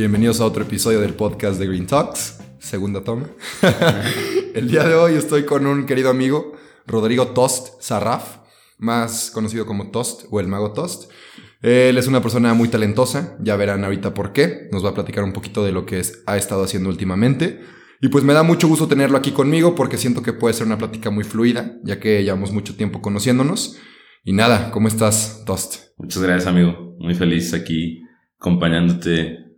Bienvenidos a otro episodio del podcast de Green Talks, segunda toma. El día de hoy estoy con un querido amigo, Rodrigo Tost Sarraf, más conocido como Tost o el mago Tost. Él es una persona muy talentosa, ya verán ahorita por qué. Nos va a platicar un poquito de lo que ha estado haciendo últimamente. Y pues me da mucho gusto tenerlo aquí conmigo porque siento que puede ser una plática muy fluida, ya que llevamos mucho tiempo conociéndonos. Y nada, ¿cómo estás, Tost? Muchas gracias, amigo. Muy feliz aquí acompañándote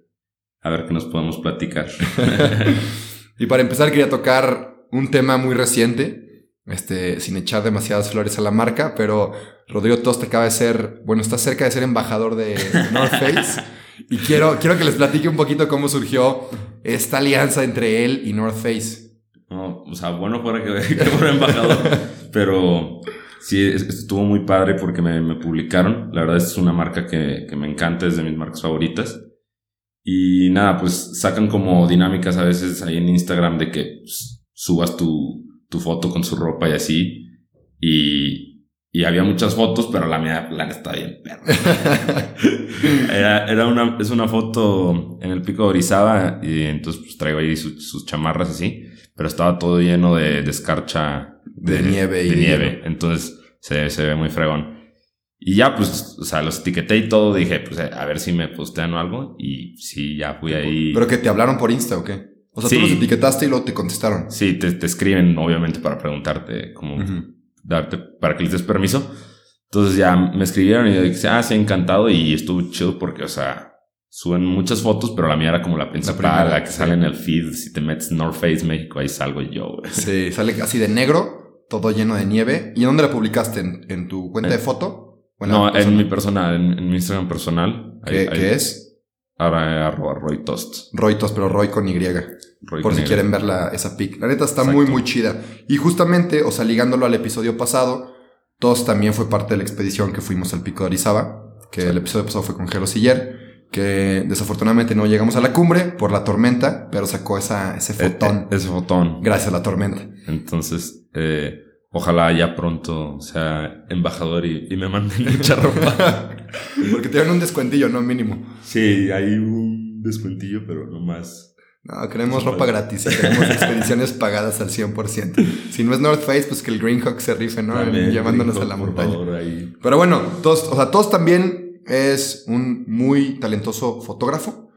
a ver qué nos podemos platicar. y para empezar quería tocar un tema muy reciente, este, sin echar demasiadas flores a la marca, pero Rodrigo Tost acaba de ser, bueno, está cerca de ser embajador de North Face. y quiero, quiero que les platique un poquito cómo surgió esta alianza entre él y North Face. No, o sea, bueno fuera que, que fuera embajador, pero sí, estuvo muy padre porque me, me, publicaron. La verdad es una marca que, que me encanta, es de mis marcas favoritas. Y nada, pues sacan como dinámicas a veces ahí en Instagram de que pues, subas tu, tu foto con su ropa y así. Y, y había muchas fotos, pero la mía, la está bien perro. era, era, una, es una foto en el pico de Orizaba y entonces pues traigo ahí sus chamarras así, pero estaba todo lleno de, de escarcha. De, de nieve. De nieve. Entonces se, se ve muy fregón. Y ya, pues, o sea, los etiqueté y todo. Dije, pues, a ver si me postean o algo. Y sí, ya fui ahí. ¿Pero que te hablaron por Insta o qué? O sea, tú los etiquetaste y luego te contestaron. Sí, te, te escriben, obviamente, para preguntarte, como, darte, para que les des permiso. Entonces ya me escribieron y yo dije, ah, sí, encantado. Y estuvo chido porque, o sea, suben muchas fotos, pero la mía era como la principal, la, la que sale en el feed. Si te metes North Face México, ahí salgo yo, güey. Sí, sale así de negro, todo lleno de nieve. ¿Y dónde la publicaste? ¿En, en tu cuenta de foto? No, en mi personal, en, mi Instagram personal. ¿Qué, ¿qué es? Ahora arroba Roy Tost. Roy Tost, pero Roy con Y. por si quieren ver la, esa pic. La neta está muy, muy chida. Y justamente, o sea, ligándolo al episodio pasado, Tost también fue parte de la expedición que fuimos al pico de Orizaba. Que el episodio pasado fue con Jero Siller. Que desafortunadamente no llegamos a la cumbre por la tormenta, pero sacó esa, ese E- fotón. ese fotón. Gracias a la tormenta. Entonces, eh, ojalá ya pronto sea embajador y, y me manden mucha ropa. Porque te dan un descuentillo, ¿no? Mínimo. sí, hay un descuentillo, pero no más. No, queremos ropa gratis y queremos expediciones pagadas al 100%. Si no es North Face, pues que el Greenhawk se rife, ¿no? También, Llevándonos por a la montaña. favor, ahí. Pero bueno, todos, o sea, todos también es un muy talentoso fotógrafo.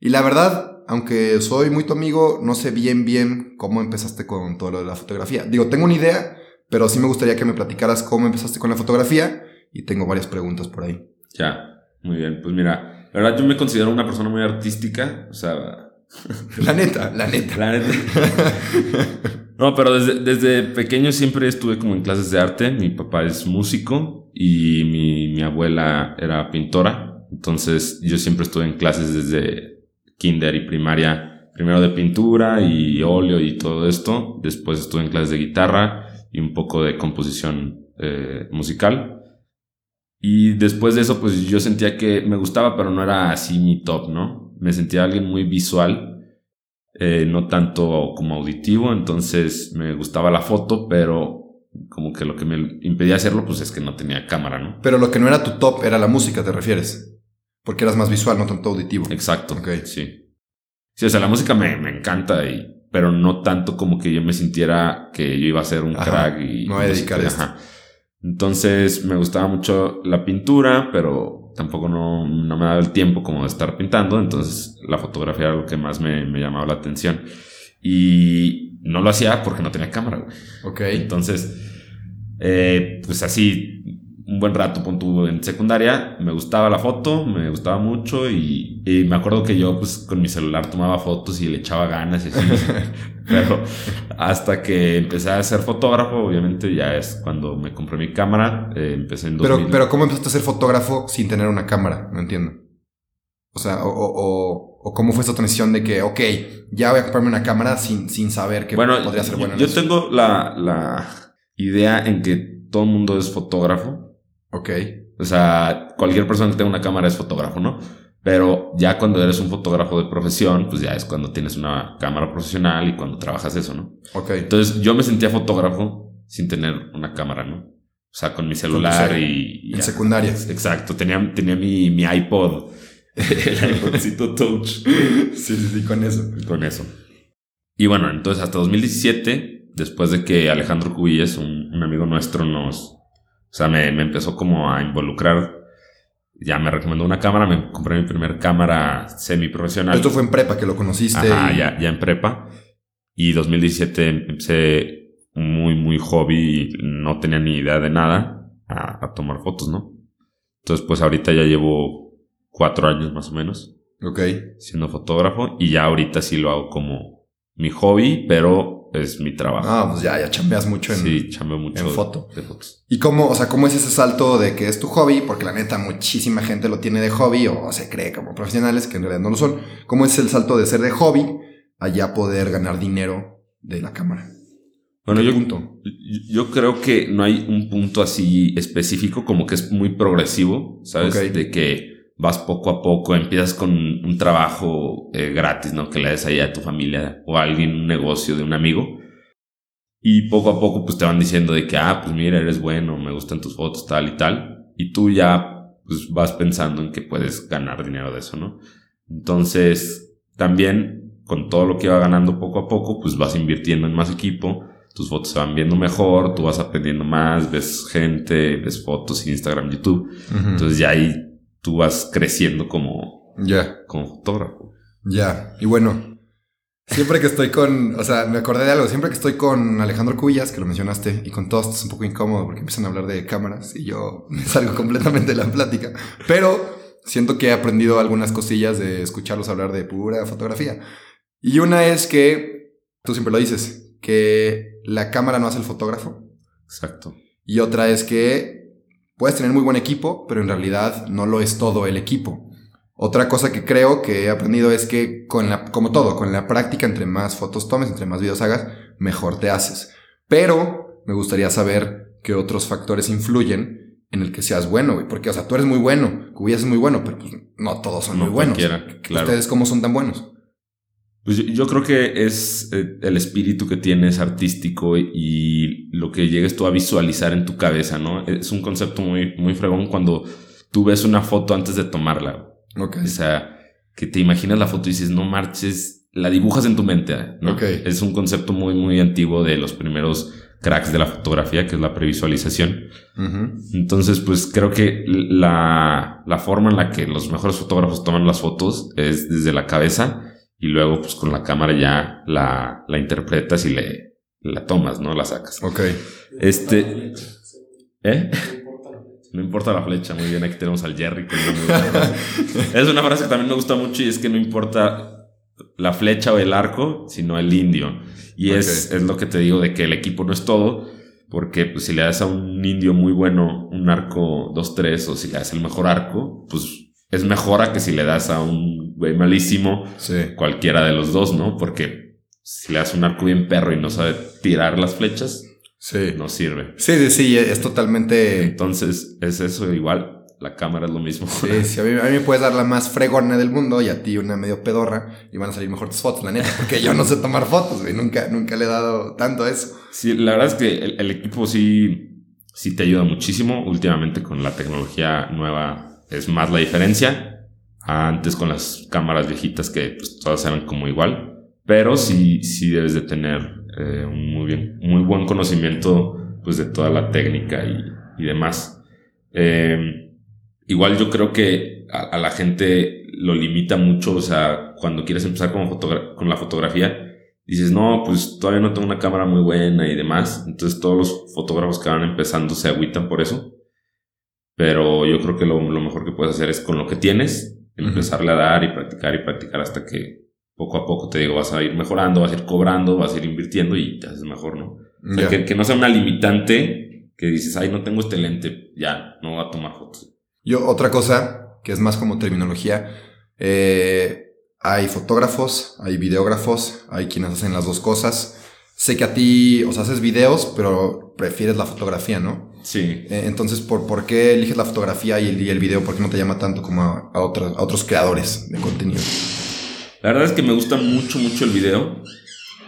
Y la verdad, aunque soy muy tu amigo, no sé bien, bien cómo empezaste con todo lo de la fotografía. Digo, tengo una idea, pero sí me gustaría que me platicaras cómo empezaste con la fotografía y tengo varias preguntas por ahí. Ya, muy bien. Pues mira, la verdad yo me considero una persona muy artística. O sea, La neta, la neta. La neta. No, pero desde, desde pequeño siempre estuve como en clases de arte. Mi papá es músico y mi, mi abuela era pintora. Entonces yo siempre estuve en clases desde kinder y primaria. Primero de pintura y óleo y todo esto. Después estuve en clases de guitarra y un poco de composición eh, musical. Y después de eso, pues yo sentía que me gustaba, pero no era así mi top, ¿no? Me sentía alguien muy visual eh, no tanto como auditivo, entonces me gustaba la foto, pero como que lo que me impedía hacerlo, pues es que no tenía cámara, ¿no? Pero lo que no era tu top era la música, ¿te refieres? Porque eras más visual, no tanto auditivo. Exacto, Ok. sí. Sí, o sea, la música me, me encanta, y, pero no tanto como que yo me sintiera que yo iba a ser un Ajá, crack y... me voy a dedicar a y- esto. ajá. Entonces me gustaba mucho la pintura, pero tampoco no, no me daba el tiempo como de estar pintando, entonces la fotografía era lo que más me, me llamaba la atención. Y no lo hacía porque no tenía cámara, güey. Ok. Entonces, eh, pues así, un buen rato, pon tú, en secundaria, me gustaba la foto, me gustaba mucho y, y me acuerdo que yo pues con mi celular tomaba fotos y le echaba ganas y así. Pero hasta que empecé a ser fotógrafo, obviamente ya es cuando me compré mi cámara, eh, empecé en 2000. Pero, pero ¿cómo empezaste a ser fotógrafo sin tener una cámara? No entiendo. O sea, o, o, o cómo fue esta transición de que, ok, ya voy a comprarme una cámara sin, sin saber que bueno, podría ser buena. Yo, yo tengo la, la idea en que todo el mundo es fotógrafo. Ok. O sea, cualquier persona que tenga una cámara es fotógrafo, ¿no? Pero ya cuando eres un fotógrafo de profesión, pues ya es cuando tienes una cámara profesional y cuando trabajas eso, ¿no? Ok. Entonces yo me sentía fotógrafo sin tener una cámara, ¿no? O sea, con mi celular Con tu y... y En ya. secundaria. Exacto, tenía, tenía mi, mi iPod, el iPodcito Touch. Sí, sí, sí, con eso. con eso. Y bueno, entonces hasta 2017, después de que Alejandro Cubillas, un, un amigo nuestro, nos... O sea, me, me empezó como a involucrar. Ya me recomendó una cámara, me compré mi primer cámara semiprofesional. Esto fue en prepa que lo conociste. Ajá, y- ya, ya en prepa. Y 2017 empecé muy, muy hobby, no tenía ni idea de nada, a, a tomar fotos, ¿no? Entonces, pues ahorita ya llevo cuatro años más o menos Ok. siendo fotógrafo y ya ahorita sí lo hago como mi hobby, pero es mi trabajo. Ah, pues ya, ya chambeas mucho en. sí, chambeo mucho en foto. de fotos. ¿Y cómo, o sea, cómo es ese salto de que es tu hobby? Porque la neta, muchísima gente lo tiene de hobby o se cree como profesionales, que en realidad no lo son. ¿Cómo es el salto de ser de hobby a ya poder ganar dinero de la cámara? Bueno, ¿Qué yo, punto? yo creo que no hay un punto así específico, como que es muy progresivo, ¿sabes? De que vas poco a poco, empiezas con un trabajo eh, gratis, ¿no? Que le des ahí a tu familia o a alguien, un negocio de un amigo. Y poco a poco, pues te van diciendo de que, ah, pues mira, eres bueno, me gustan tus fotos, tal y tal. Y tú ya, pues vas pensando en que puedes ganar dinero de eso, ¿no? Entonces, también con todo lo que va ganando poco a poco, pues vas invirtiendo en más equipo tus fotos se van viendo mejor, tú vas aprendiendo más, ves gente, ves fotos, Instagram, YouTube. Ujú. Entonces ya ahí tú vas creciendo como, Ya. como fotógrafo. Ya, y bueno, siempre que estoy con, o sea, me acordé de algo, siempre que estoy con Alejandro Cubillas, que lo mencionaste, y con todos es un poco incómodo porque empiezan a hablar de cámaras y yo me salgo completamente de la plática, pero siento que he aprendido algunas cosillas de escucharlos hablar de pura fotografía. Y una es que, tú siempre lo dices, que la cámara no hace el fotógrafo, Exacto. y otra es que puedes tener muy buen equipo, pero en realidad no lo es todo el equipo. Otra cosa que creo que he aprendido es que con la, como todo, con la práctica, entre más fotos tomes, entre más videos hagas, mejor te haces. Pero me gustaría saber qué otros factores influyen en el que seas bueno, güey. Porque, o sea, tú eres muy bueno, Cubillas es muy bueno, pero pues no todos son No muy buenos. claro. ¿Ustedes cómo son tan buenos? Pues yo, yo creo que es eh, el espíritu que tienes artístico y lo que llegues tú a visualizar en tu cabeza, ¿no? Es un concepto muy, muy fregón cuando tú ves una foto antes de tomarla. Ok. O sea, que te imaginas la foto y dices, no marches, la dibujas en tu mente, ¿no? Ok. Es un concepto muy, muy antiguo de los primeros cracks de la fotografía, que es la previsualización. Entonces, pues creo que la, la forma en la que los mejores fotógrafos toman las fotos es desde la cabeza y luego, pues con la cámara ya la, la interpretas y le, la tomas, ¿no? La sacas. Ok. Este. ¿Eh? No importa la flecha, muy bien. Aquí tenemos al Jerry. que es una frase. es una frase que también me gusta mucho y es que no importa la flecha o el arco, sino el indio. Y es, Ok. es lo que te digo de que el equipo no es todo, porque pues, si le das a un indio muy bueno un arco 2-3 o si le das el mejor arco, pues es mejor a que si le das a un güey malísimo Sí. cualquiera de los dos, ¿no? Porque si le das un arco bien perro y no sabe tirar las flechas, Sí. no sirve. Sí, sí, sí, es totalmente... Entonces, es eso igual. La cámara es lo mismo. Sí, sí, a mí, a mí me puedes dar la más fregona del mundo y a ti una medio pedorra y van a salir mejor tus fotos, la neta, porque yo no sé tomar fotos, güey, nunca, nunca le he dado tanto a eso. Sí, la verdad es que el, el equipo sí, sí te ayuda muchísimo. Últimamente con la tecnología nueva es más la diferencia. Antes con las cámaras viejitas que pues, todas eran como igual. Pero sí, sí debes de tener eh, un muy, bien, muy buen conocimiento pues, de toda la técnica y, y demás. Eh, igual yo creo que a, la gente lo limita mucho. O sea, cuando quieres empezar con, con la fotografía, dices, no, pues todavía no tengo una cámara muy buena y demás. Entonces todos los fotógrafos que van empezando se agüitan por eso. Pero yo creo que lo, lo mejor que puedes hacer es con lo que tienes, empezarle a dar y practicar y practicar hasta que poco a poco te digo, vas a ir mejorando, vas a ir cobrando, vas a ir invirtiendo y te haces mejor, ¿no? O sea, que, que no sea una limitante que dices, ay, no tengo este lente, ya, no voy a tomar fotos. Yo, otra cosa que es más como terminología, Eh, hay fotógrafos, hay videógrafos, hay quienes hacen las dos cosas. Sé que a ti, o sea, haces videos, pero prefieres la fotografía, ¿no? Sí. Eh, entonces, ¿por, ¿por qué eliges la fotografía y el, y el video? ¿Por qué no te llama tanto como a, a, otros, a otros creadores de contenido? La verdad es que me gusta mucho, mucho el video,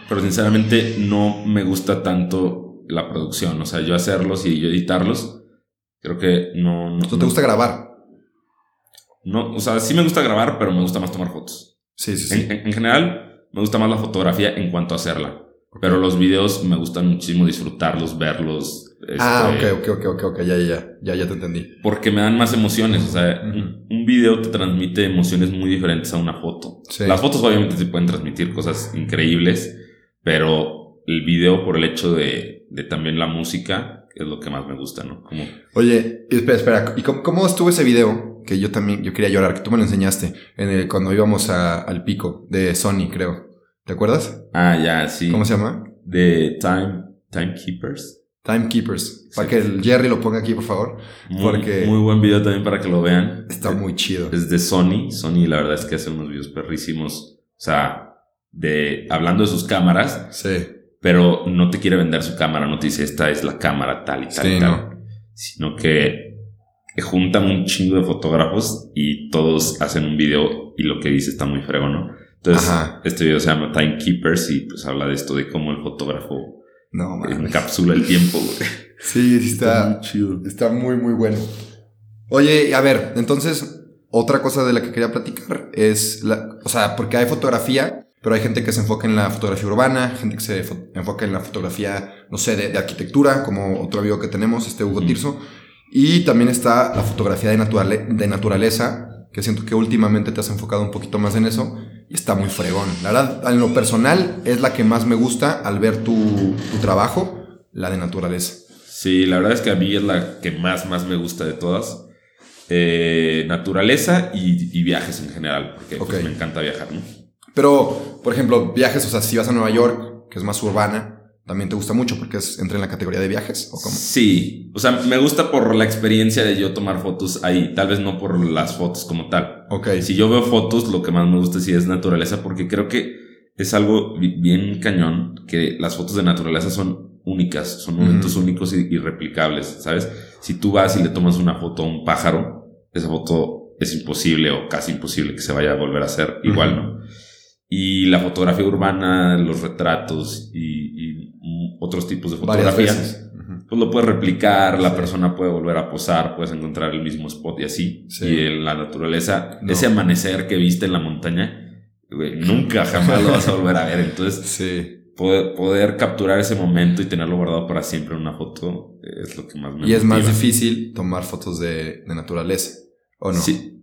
pero sinceramente no me gusta tanto la producción. O sea, yo hacerlos y yo editarlos, creo que no... no ¿Tú te gusta grabar? No, o sea, sí me gusta grabar, pero me gusta más tomar fotos. Sí, sí, sí. En, en, en general, me gusta más la fotografía en cuanto a hacerla. Pero los videos me gustan muchísimo disfrutarlos, verlos. Ah, este, ok, ok, ok, ok, ok, ya, ya, ya, ya te entendí. Porque me dan más emociones. O sea, un, un video te transmite emociones muy diferentes a una foto. Sí. Las fotos obviamente te pueden transmitir cosas increíbles, pero el video por el hecho de, de también la música es lo que más me gusta, ¿no? Como, Oye, espera, espera, ¿y cómo, cómo estuvo ese video? Que yo también, yo quería llorar, que tú me lo enseñaste, en el, cuando íbamos a- al pico de Sony, creo. ¿Te acuerdas? ah, ya, sí. ¿Cómo se llama? De Time, Timekeepers. Timekeepers. Para que el Jerry lo ponga aquí, por favor. Muy, Porque- muy buen video también para que lo vean. Está muy chido. Es de Sony. Sony, la verdad es que hace unos videos perrísimos. O sea, de hablando de sus cámaras, Sí. pero no te quiere vender su cámara, no te dice esta es la cámara tal y tal Sí, y tal. no. Sino que, que juntan un chingo de fotógrafos y todos hacen un video y lo que dice está muy fregón, ¿no? Entonces, Ajá. este video se llama Timekeepers y pues habla de esto de cómo el fotógrafo No, mames. encapsula el tiempo, güey. Sí, sí está, muy chido. está muy, muy bueno. Oye, a ver, entonces, otra cosa de la que quería platicar es, la, o sea, porque hay fotografía, pero hay gente que se enfoca en la fotografía urbana, gente que se fo- enfoca en la fotografía, no sé, de, de arquitectura, como otro amigo que tenemos, este Hugo Mm. Tirso. Y también está la fotografía de, naturale- de naturaleza, que siento que últimamente te has enfocado un poquito más en eso y está muy fregón. La verdad, en lo personal, es la que más me gusta al ver tu, tu trabajo, la de naturaleza. Sí, la verdad es que a mí es la que más, más me gusta de todas. Eh, naturaleza y, y viajes en general, porque pues, me encanta viajar, ¿no? Pero, por ejemplo, viajes, o sea, si vas a Nueva York, que es más urbana, también te gusta mucho porque es, entra en la categoría de viajes, ¿o cómo? Sí, o sea, me gusta por la experiencia de yo tomar fotos ahí, tal vez no por las fotos como tal. Ok. Si yo veo fotos, lo que más me gusta sí es naturaleza, porque creo que es algo bi- bien cañón, que las fotos de naturaleza son únicas, son momentos únicos y irreplicables, ¿sabes? Si tú vas y le tomas una foto a un pájaro, esa foto es imposible o casi imposible que se vaya a volver a hacer igual. ¿no? Y la fotografía urbana, los retratos y, y, otros tipos de Varias fotografía, veces. Ujú. pues lo puedes replicar, la Sí. persona puede volver a posar, puedes encontrar el mismo spot y así. Sí. Y en la naturaleza, No. ese amanecer que viste en la montaña, nunca jamás lo vas a volver a ver. Entonces, Sí. poder, poder capturar ese momento y tenerlo guardado para siempre en una foto es lo que más me Y es más difícil tomar fotos de, de naturaleza, ¿o no? Sí.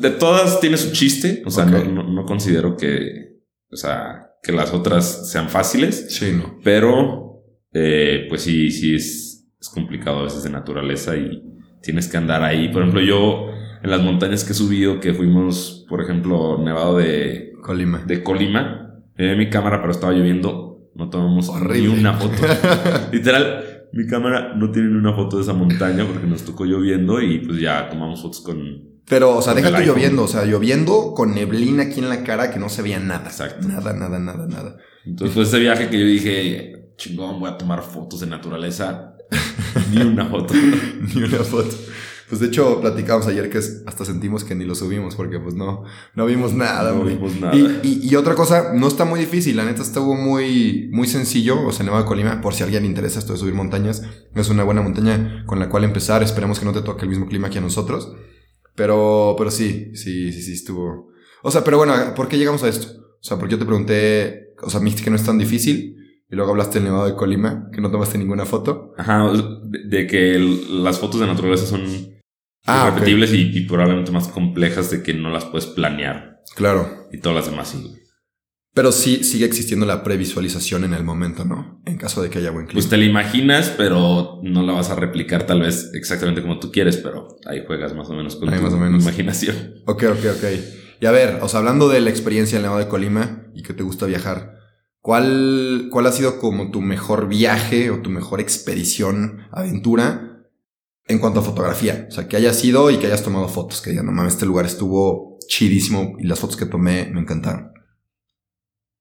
De todas tiene su chiste, o sea, no- no considero que, o sea, que las otras sean fáciles. Sí, no. Pero, eh, pues sí, sí es, es complicado a veces de naturaleza y tienes que andar ahí. Por ejemplo, yo en las montañas que he subido, que fuimos, por ejemplo, Nevado de, Colima. de Colima, llevé mi cámara, pero estaba lloviendo, no tomamos Horrible. ni una foto. Literal, mi cámara no tiene ni una foto de esa montaña porque nos tocó lloviendo y pues ya tomamos fotos con... Pero, o sea, deja tú iPhone. lloviendo, o sea, lloviendo con neblina aquí en la cara que no se veía nada. Exacto. Nada, nada, nada, nada. Entonces fue ese viaje que yo dije, chingón, voy a tomar fotos de naturaleza. ni una foto. Ni una foto. Pues de hecho, platicamos ayer que es- hasta sentimos que ni lo subimos porque pues no, no vimos nada, No güey. vimos nada. Y, y- y otra cosa, no está muy difícil, la neta estuvo muy, muy sencillo, o sea, Nevado de Colima, por si a alguien le interesa esto de subir montañas, es una buena montaña con la cual empezar, esperemos que no te toque el mismo clima que a nosotros, pero, pero sí, sí, sí, sí estuvo. O sea, pero bueno, ¿por qué llegamos a esto? O sea, porque yo te pregunté, o sea, me dijiste que no es tan difícil, y luego hablaste del Nevado de Colima, que no tomaste ninguna foto. Ajá, de, de que el- las fotos de naturaleza son Ah, repetibles y, y probablemente más complejas de que no las puedes planear. Claro. Y todas las demás sí. Pero sí sigue existiendo la previsualización en el momento, ¿no? En caso de que haya buen clima. Pues te la imaginas, pero no la vas a replicar tal vez exactamente como tú quieres, pero ahí juegas más o menos con Ahí tu más o menos. imaginación. Ok, ok, ok. Y a ver, o sea, hablando de la experiencia en el Nevado de Colima y que te gusta viajar, ¿cuál, ¿cuál ha sido como tu mejor viaje o tu mejor expedición, aventura en cuanto a fotografía? O sea, que hayas ido y que hayas tomado fotos, que digan, no mames, este lugar estuvo chidísimo y las fotos que tomé me encantaron.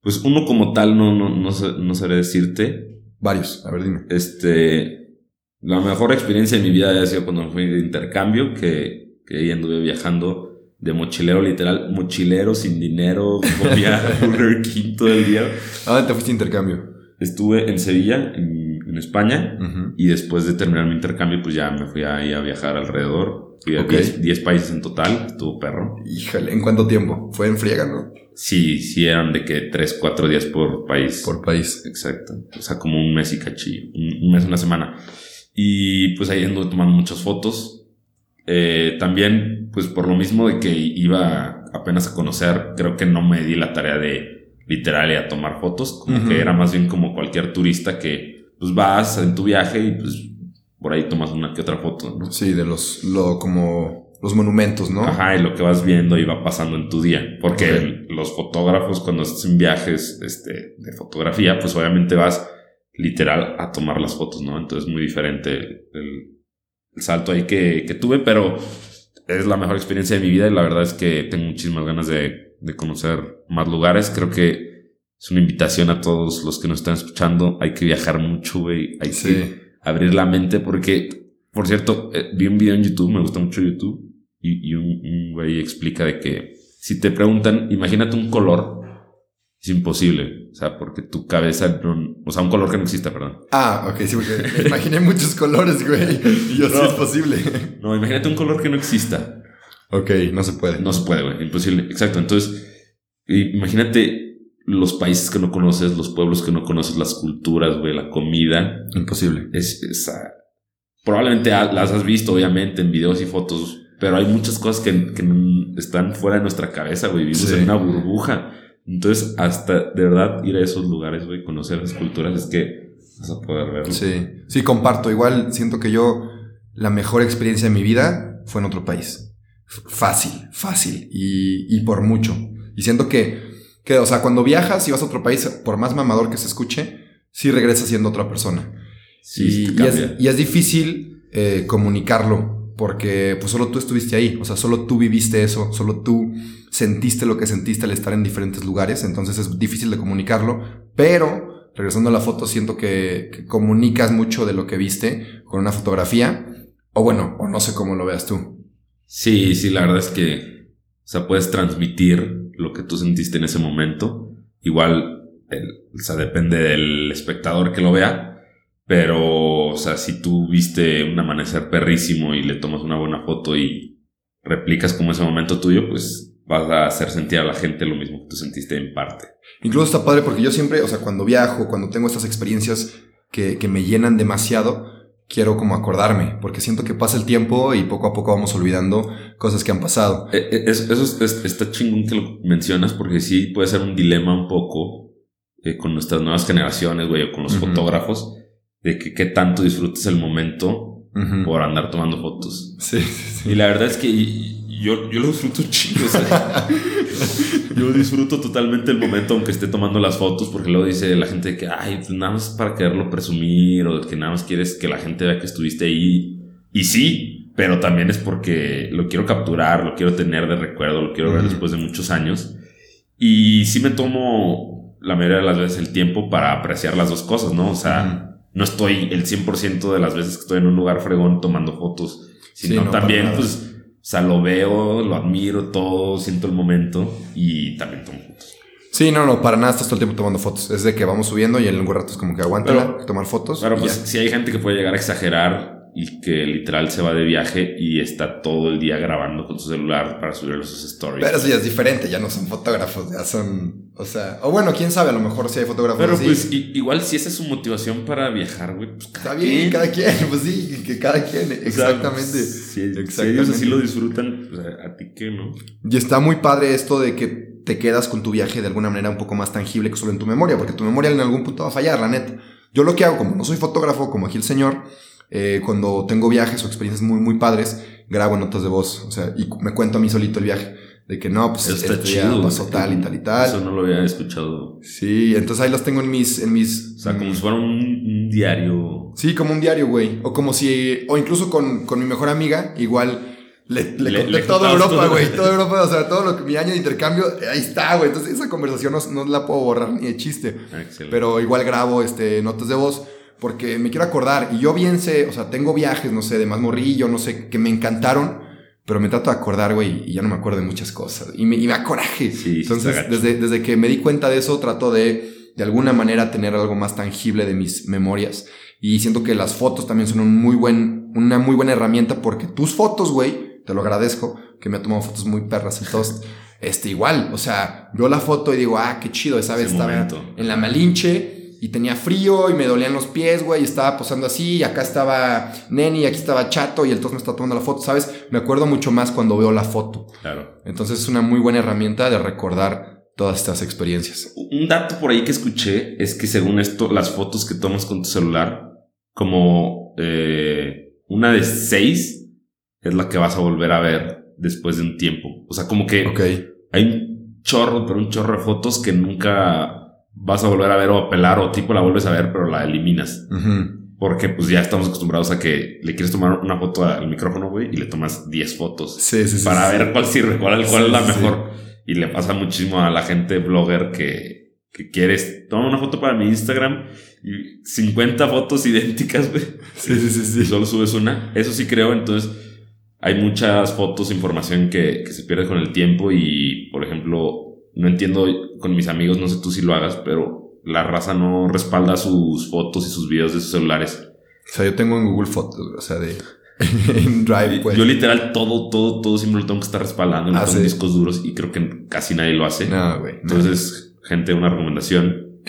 Pues uno como tal no, no, no, no sabré decirte. Varios, a ver, dime. Este, la mejor experiencia de mi vida ha sido cuando fui de intercambio, que, que ahí anduve viajando de mochilero literal, mochilero sin dinero, comía Burger King todo el día. ¿A dónde te fuiste a intercambio? Estuve en Sevilla, en, en España, y después de terminar mi intercambio, pues ya me fui ahí a viajar alrededor. Fui a Ok. 10 10 países en total, estuvo perro. Híjole, ¿en cuánto tiempo? Fue en friega, ¿no? Sí, sí eran de que 3, 4 días por país. Por país. Exacto. O sea, como un mes y cachillo. Un, mes, una semana. Y pues ahí anduve tomando muchas fotos. Eh, también, pues por lo mismo de que iba apenas a conocer, creo que no me di la tarea de literal ir a tomar fotos. Como que era más bien como cualquier turista que pues vas en tu viaje y pues por ahí tomas una que otra foto, ¿no? Sí, de los, lo, como los monumentos, ¿no? Ajá, y lo que vas viendo y va pasando en tu día. Porque los fotógrafos, cuando estás en viajes este, de fotografía, pues obviamente vas literal a tomar las fotos, ¿no? Entonces es muy diferente el, el salto ahí que, que tuve, pero es la mejor experiencia de mi vida y la verdad es que tengo muchísimas ganas de, de conocer más lugares. Creo que es una invitación a todos los que nos están escuchando. Hay que viajar mucho, güey. Hay que abrir la mente porque, por cierto, eh, vi un video en YouTube, me gusta mucho YouTube, y, y un, un güey explica de que si te preguntan, imagínate un color, es imposible, o sea, porque tu cabeza, no- o sea, un color que no exista, perdón. Ah, ok, sí, porque me imaginé muchos colores, güey. Y yo sí No. es posible. No, imagínate un color que no exista. ok, no se puede. No se puede, güey, imposible. Exacto, entonces, imagínate los países que no conoces, los pueblos que no conoces, las culturas, güey, la comida, Imposible. es, es, ah, probablemente las has visto, obviamente, en videos y fotos, pero hay muchas cosas que, que están fuera de nuestra cabeza, güey. Vivimos Sí. en una burbuja. Entonces, hasta de verdad ir a esos lugares, güey, conocer las culturas, es que vas a poder verlo. Sí, sí, comparto. Igual siento que yo la mejor experiencia de mi vida fue en otro país. Fácil, fácil y, y por mucho. Y siento que, que, o sea, cuando viajas y vas a otro país, por más mamador que se escuche, sí regresas siendo otra persona. Sí, y, es, y es difícil eh, comunicarlo porque pues solo tú estuviste ahí, o sea, solo tú viviste eso, solo tú sentiste lo que sentiste al estar en diferentes lugares, entonces es difícil de comunicarlo, pero regresando a la foto siento que, comunicas mucho de lo que viste con una fotografía, o bueno, o no sé cómo lo veas tú. Sí, sí, la verdad es que, o sea, puedes transmitir lo que tú sentiste en ese momento. Igual, o sea, depende del espectador que lo vea. Pero, o sea, si tú viste un amanecer perrísimo y le tomas una buena foto y replicas como ese momento tuyo, pues vas a hacer sentir a la gente lo mismo que tú sentiste en parte. Incluso está padre porque yo siempre, o sea, cuando viajo, cuando tengo estas experiencias que, que me llenan demasiado, quiero como acordarme, porque siento que pasa el tiempo y poco a poco vamos olvidando cosas que han pasado. Eh, eh, Eso, eso es- es- está chingón que lo mencionas porque sí puede ser un dilema un poco eh, con nuestras nuevas generaciones, güey, o con los fotógrafos, de que qué tanto disfrutes el momento Ujú. por andar tomando fotos. Sí, sí, sí. Y la verdad es que yo, yo lo disfruto chido, o sea, yo disfruto totalmente el momento aunque esté tomando las fotos, porque luego dice la gente que, ay, pues nada más para quererlo presumir, o que nada más quieres que la gente vea que estuviste ahí. Y sí, pero también es porque lo quiero capturar, lo quiero tener de recuerdo, lo quiero ver Ujú. después de muchos años. Y sí me tomo la mayoría de las veces el tiempo para apreciar las dos cosas, ¿no? O sea, no estoy el 100% de las veces que estoy en un lugar fregón tomando fotos, sino Sí, no, para también, pues, o sea, lo veo, lo admiro todo, siento el momento y también tomo fotos. Sí, no, no, para nada estás todo el tiempo tomando fotos. Es de que vamos subiendo y en algún rato es como que Pero- tomar fotos. Pero y pues, si hay gente que puede llegar a exagerar y que literal se va de viaje y está todo el día grabando con su celular para subir sus stories. Pero eso ya es diferente, ya no son fotógrafos, ya son, o sea, o bueno, quién sabe, a lo mejor sí hay fotógrafos Pero así. pues igual si esa es su motivación para viajar, güey, pues Está cada bien, quien. cada quien, pues sí, que cada quien, O sea, exactamente. Si, si ellos Exactamente. así lo disfrutan, pues, a, a ti qué, ¿no? Y está muy padre esto de que te quedas con tu viaje de alguna manera un poco más tangible que solo en tu memoria, porque tu memoria en algún punto va a fallar, la neta. Yo lo que hago, como no soy fotógrafo, como aquí el señor, eh, cuando tengo viajes o experiencias muy, muy padres, grabo notas de voz, o sea, y me cuento a mí solito el viaje, de que no, pues Eso está este chido. pasó tal y tal y tal. Eso no lo había escuchado. Sí, entonces ahí los tengo en mis, en mis, O sea, como si fuera un, un diario. Sí, como un diario, güey. O como si, o incluso con, con mi mejor amiga, igual Le, le, Le- conté le toda contabas Europa, güey. Toda Europa, o sea, todo lo que mi año de intercambio, ahí está, güey. Entonces, esa conversación no, no la puedo borrar ni de chiste. Excelente. Pero igual grabo este, notas de voz porque me quiero acordar. Y yo bien sé, o sea, tengo viajes, no sé, de más morrillo, no sé, que me encantaron. Pero me trato de acordar, güey, y ya no me acuerdo de muchas cosas. Y me, y me da coraje. Sí, Entonces, desde, desde que me di cuenta de eso, trato de, de alguna manera, tener algo más tangible de mis memorias. Y siento que las fotos también son un muy buen, una muy buena herramienta porque tus fotos, güey, te lo agradezco, que me ha tomado fotos muy perras tost. Este, igual, o sea, veo la foto y digo, ah, qué chido, esa vez estaba momento. en la Malinche y tenía frío y me dolían los pies, güey, y estaba posando así, y acá estaba Neni, y aquí estaba Chato, y el tos me está tomando la foto, ¿sabes? Me acuerdo mucho más cuando veo la foto. Claro. Entonces es una muy buena herramienta de recordar todas estas experiencias. Un dato por ahí que escuché es que según esto, las fotos que tomas con tu celular, como eh, una de seis es la que vas a volver a ver después de un tiempo. O sea, como que hay un chorro, pero un chorro de fotos que nunca vas a volver a ver o a pelar o tipo la vuelves a ver, pero la eliminas. Porque pues ya estamos acostumbrados a que le quieres tomar una foto al micrófono, güey, y le tomas 10 fotos Sí, sí, sí. para sí. ver cuál sirve, cuál, cuál es la mejor. Y le pasa muchísimo a la gente blogger que, que quieres, toma una foto para mi Instagram y 50 fotos idénticas, güey. Sí, sí, sí, Y solo subes una. Eso sí creo, entonces hay muchas fotos, información que, que se pierde con el tiempo y, por ejemplo, no entiendo con mis amigos, no sé tú si lo hagas, pero la raza no respalda sus fotos y sus videos de sus celulares. O sea, yo tengo en Google Fotos, o sea, de... en Drive, pues. Yo literal todo, todo, todo siempre lo tengo que estar respaldando, lo Ah, tengo ¿sí? discos duros y creo que casi nadie lo hace. No, no. Entonces, gente, una recomendación.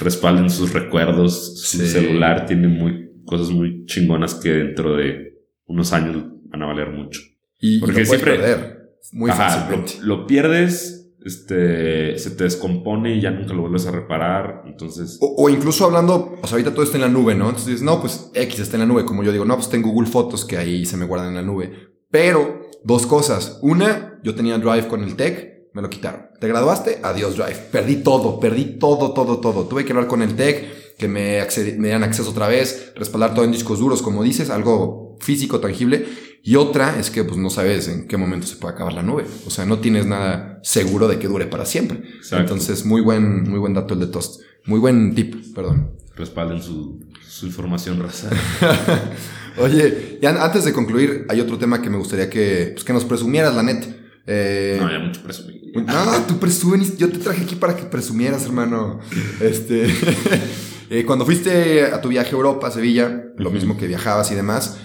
Respalden sus recuerdos. Su Sí. celular tiene muy, cosas muy chingonas que dentro de unos años van a valer mucho. y, y porque lo puedes siempre- perder muy Ajá, lo, lo pierdes, este, se te descompone y ya nunca lo vuelves a reparar. Entonces, O, incluso hablando, o sea, ahorita todo está en la nube, ¿no? Entonces dices, no, pues X está en la nube. Como yo digo, no, pues tengo Google Fotos que ahí se me guardan en la nube. Pero, dos cosas. Una, yo tenía Drive con el Tech, me lo quitaron. ¿Te graduaste? Adiós Drive. Perdí todo, perdí todo, todo, todo. Tuve que hablar con el Tech, que me, me dieran acceso otra vez, respaldar todo en discos duros, como dices, algo físico, tangible. Y otra es que pues no sabes en qué momento se puede acabar la nube. O sea, no tienes nada seguro de que dure para siempre. Exacto. Entonces, muy buen, muy buen dato el de Toast. Muy buen tip, perdón. respalden su, su información raza. Oye, y an- antes de concluir, hay otro tema que me gustaría que, pues, que nos presumieras, la net. Eh, No, ya mucho presumir. no, tú presumes, yo te traje aquí para que presumieras, hermano. Este, eh, cuando fuiste a tu viaje a Europa, a Sevilla, lo mismo que viajabas y demás,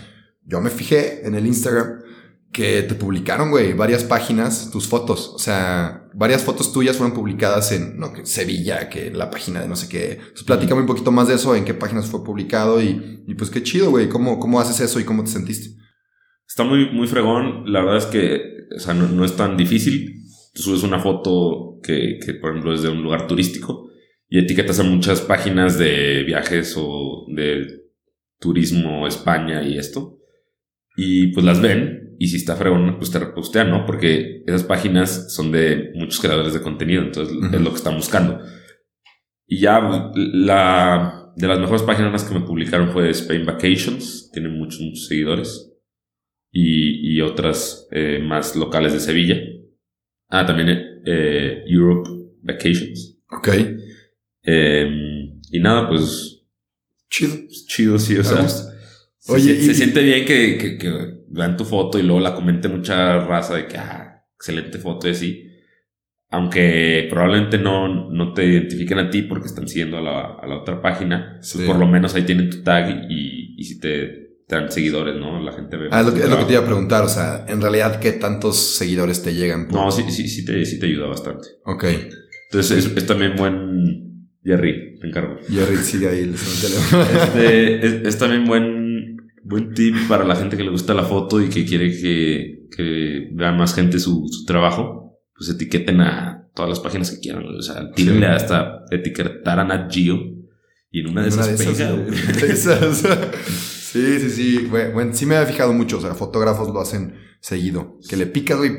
yo me fijé en el Instagram que te publicaron, güey, varias páginas, tus fotos. O sea, varias fotos tuyas fueron publicadas en, no, que Sevilla, que la página de no sé qué. Entonces, platícame un poquito más de eso, en qué páginas fue publicado y, pues qué chido, güey, ¿cómo, cómo haces eso y cómo te sentiste. Está muy, muy fregón. La verdad es que, o sea, no, no es tan difícil. Tú subes una foto que, que, por ejemplo, es de un lugar turístico y etiquetas a muchas páginas de viajes o de turismo, España y esto. Y pues las ven y si está fregón, pues te repostean, ¿no? Porque esas páginas son de muchos creadores de contenido, entonces Ujú. es lo que están buscando. Y ya la de las mejores páginas que me publicaron fue Spain Vacations, tiene muchos, muchos seguidores y, y otras eh, más locales de Sevilla. Ah, también eh, Europe Vacations. Ok. Eh, y nada, pues Chido. chido, sí, o sea. Se, Oye, se- se y- siente bien que, que, que vean tu foto y luego la comente mucha raza de que, ah, excelente foto y así. Aunque probablemente no, no te identifiquen a ti porque están siguiendo a la, a la otra página, pues Sí. por lo menos ahí tienen tu tag y, y si te, te dan seguidores, ¿no? La gente ve. Ah, es lo, que, es lo que te iba a preguntar, o sea, en realidad, ¿qué tantos seguidores te llegan? por- No, sí, sí, sí, te, sí te ayuda bastante. Ok. Entonces es, es también buen... Jerry, te encargo. Jerry sigue ahí el teléfono. Este, es, es también buen, buen tip para la gente que le gusta la foto y que quiere que, que vea más gente su, su trabajo. Pues etiqueten a todas las páginas que quieran. O sea, tírenle Sí. hasta etiquetar a Nat Geo y en una de esas, pega. Sí, sí, sí. Bueno, sí me había fijado mucho. O sea, fotógrafos lo hacen seguido. Que le picas, güey,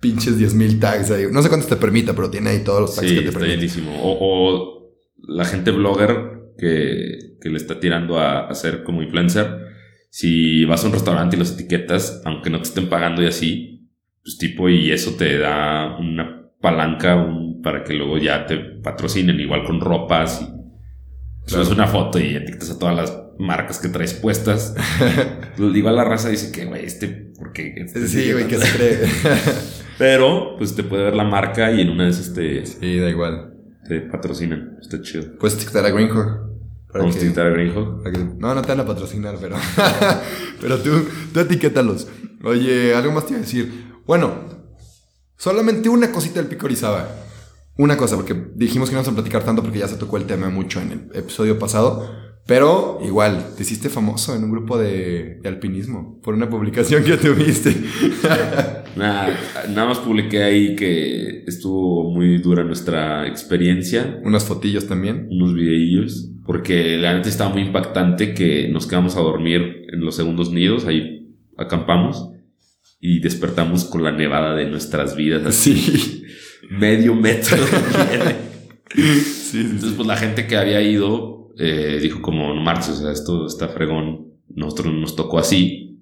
pinches 10.000 tags ahí. No sé cuántos te permita, pero tiene ahí todos los tags Sí, que te está permiten. llenísimo. O, o la gente blogger que, que le está tirando a, a ser como influencer. Si vas a un restaurante y los etiquetas, aunque no te estén pagando y así, pues tipo, y eso te da una palanca para que luego ya te patrocinen, igual con ropas y subes una foto y etiquetas a todas las marcas que traes puestas. igual la raza dice que, güey, este, porque este sí, güey, que se cree. Pero, pues te puede ver la marca y en una de esas te. Sí, da igual. Te patrocinan. Está chido. Puedes etiquetar a Greenhawk. Vamos a etiquetar a Greenhawk. No, no te van a patrocinar, pero. pero tú, tú etiquétalos. Oye, algo más te iba a decir. Bueno, solamente una cosita del picorizaba. Una cosa, porque dijimos que no vamos a platicar tanto porque ya se tocó el tema mucho en el episodio pasado. Pero igual, te hiciste famoso en un grupo de, alpinismo por una publicación que tuviste. nada, nada más publiqué ahí que estuvo muy dura nuestra experiencia. Unas fotillos también. Unos videillos. Porque la neta estaba muy impactante que nos quedamos a dormir en los segundos nidos, ahí acampamos y despertamos con la nevada de nuestras vidas. Así. Medio metro Entonces, pues la gente que había ido eh, dijo como, no marches, o sea, esto está fregón, nosotros nos tocó así.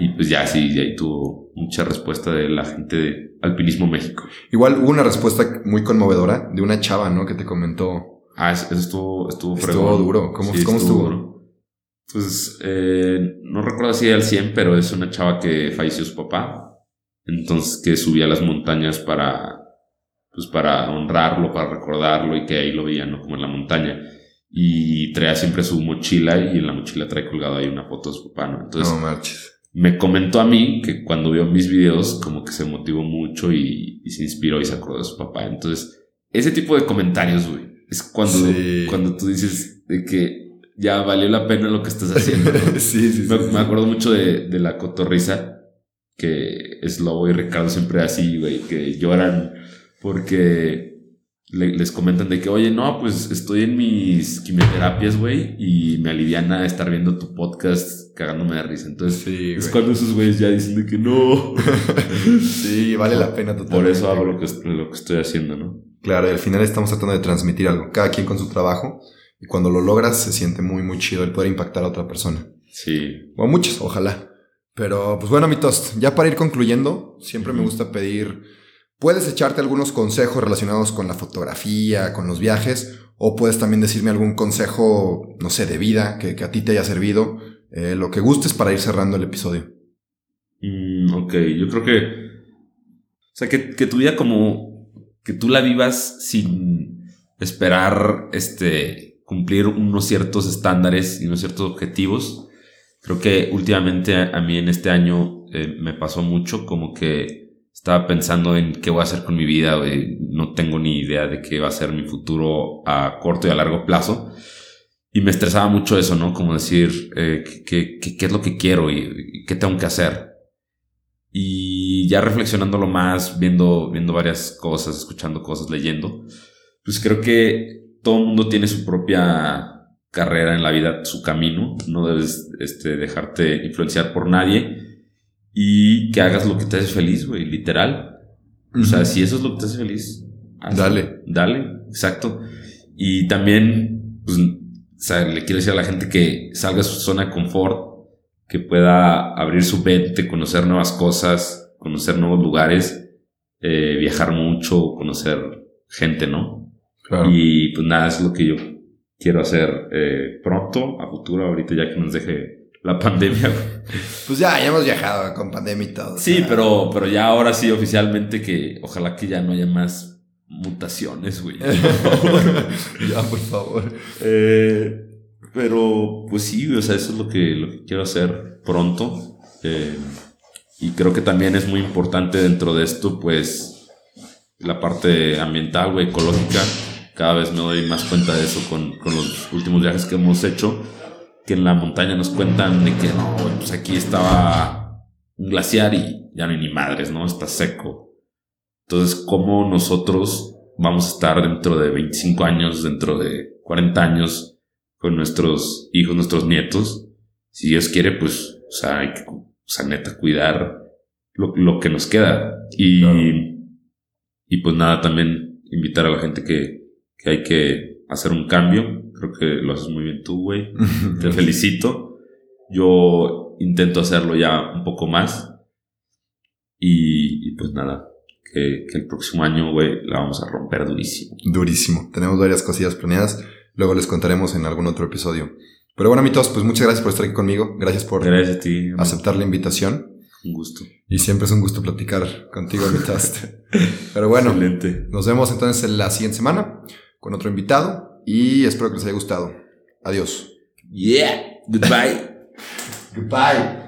Y pues ya sí, y ahí tuvo mucha respuesta de la gente de Alpinismo México. Igual hubo una respuesta muy conmovedora de una chava, ¿no? Que te comentó. Ah, eso estuvo, estuvo. Estuvo duro. ¿Cómo, ¿cómo estuvo? Pues eh, no recuerdo si al 100, pero es una chava que falleció su papá. Entonces que subía a las montañas para, pues para honrarlo, para recordarlo y que ahí lo veían, ¿no? Como en la montaña y traía siempre su mochila y en la mochila trae colgado ahí una foto de su papá, ¿no? Entonces, no marches. me comentó a mí que cuando vio mis videos como que se motivó mucho y, se inspiró y se acordó de su papá. Entonces, ese tipo de comentarios, güey, es cuando, cuando tú dices de que ya valió la pena lo que estás haciendo. sí, sí, me, me, acuerdo mucho de, de la cotorriza que es Lobo y Ricardo siempre así, güey, que lloran porque les comentan de que, oye, no, pues estoy en mis quimioterapias, güey, y me aliviana estar viendo tu podcast cagándome de risa. Entonces, es cuando esos güeyes ya dicen de que no. sí, vale la pena totalmente. Por eso hago lo que, lo que estoy haciendo, ¿no? Claro, y al final estamos tratando de transmitir algo, cada quien con su trabajo, y cuando lo logras se siente muy, muy chido el poder impactar a otra persona. Sí. O a muchos, ojalá. Pero, pues bueno, mi toast, ya para ir concluyendo, siempre me gusta pedir Puedes echarte algunos consejos relacionados con la fotografía, con los viajes, o puedes también decirme algún consejo, no sé, de vida que, a ti te haya servido, eh, lo que gustes para ir cerrando el episodio. Mm, ok, yo creo que, o sea, que, que, tu vida como, que tú la vivas sin esperar, este, cumplir unos ciertos estándares y unos ciertos objetivos. Creo que últimamente a, mí en este año eh, me pasó mucho como que estaba pensando en qué voy a hacer con mi vida, No tengo ni idea de qué va a ser mi futuro a corto y a largo plazo. Y me estresaba mucho eso, ¿no? Como decir, eh, ¿qué, es lo que quiero y, qué tengo que hacer? Y ya reflexionándolo más, viendo, viendo varias cosas, escuchando cosas, leyendo, pues creo que todo el mundo tiene su propia carrera en la vida, su camino. No debes este, dejarte influenciar por nadie y que hagas lo que te hace feliz, güey, literal. O sea, si eso es lo que te hace feliz, dale. Dale, exacto. Y también, pues, o sea, le quiero decir a la gente que salga de su zona de confort, que pueda abrir su mente, conocer nuevas cosas, conocer nuevos lugares, eh, viajar mucho, conocer gente, ¿no? Claro. Y pues nada, es lo que yo quiero hacer eh, pronto, a futuro, ahorita ya que nos deje la pandemia. Pues ya, ya hemos viajado con pandemia y todo. Sí, pero, pero ya ahora sí oficialmente que ojalá que ya no haya más mutaciones, güey. ya, por favor. Eh, pero pues sí, o sea, eso es lo que, lo que quiero hacer pronto. Eh, y creo que también es muy importante dentro de esto, pues, la parte ambiental, güey, ecológica. Cada vez me doy más cuenta de eso con, con los últimos viajes que hemos hecho que en la montaña nos cuentan de que no, pues aquí estaba un glaciar y ya no hay ni madres, ¿no? Está seco. Entonces, ¿cómo nosotros vamos a estar dentro de 25 años, dentro de 40 años con nuestros hijos, nuestros nietos? Si Dios quiere, pues, o sea, hay que, o sea, neta, cuidar lo, que nos queda. Y, y pues nada, también invitar a la gente que, que hay que hacer un cambio Creo que lo haces muy bien tú, güey. Te felicito. Yo intento hacerlo ya un poco más. Y, y pues nada, que, que, el próximo año, güey, la vamos a romper durísimo. Durísimo. Tenemos varias cosillas planeadas. Luego les contaremos en algún otro episodio. Pero bueno, amigos, pues muchas gracias por estar aquí conmigo. Gracias por gracias a ti, aceptar la invitación. Un gusto. Y siempre es un gusto platicar contigo, Mitast. Pero bueno, Excelente. nos vemos entonces en la siguiente semana con otro invitado y espero que les haya gustado. Adiós. Yeah. Goodbye. Goodbye.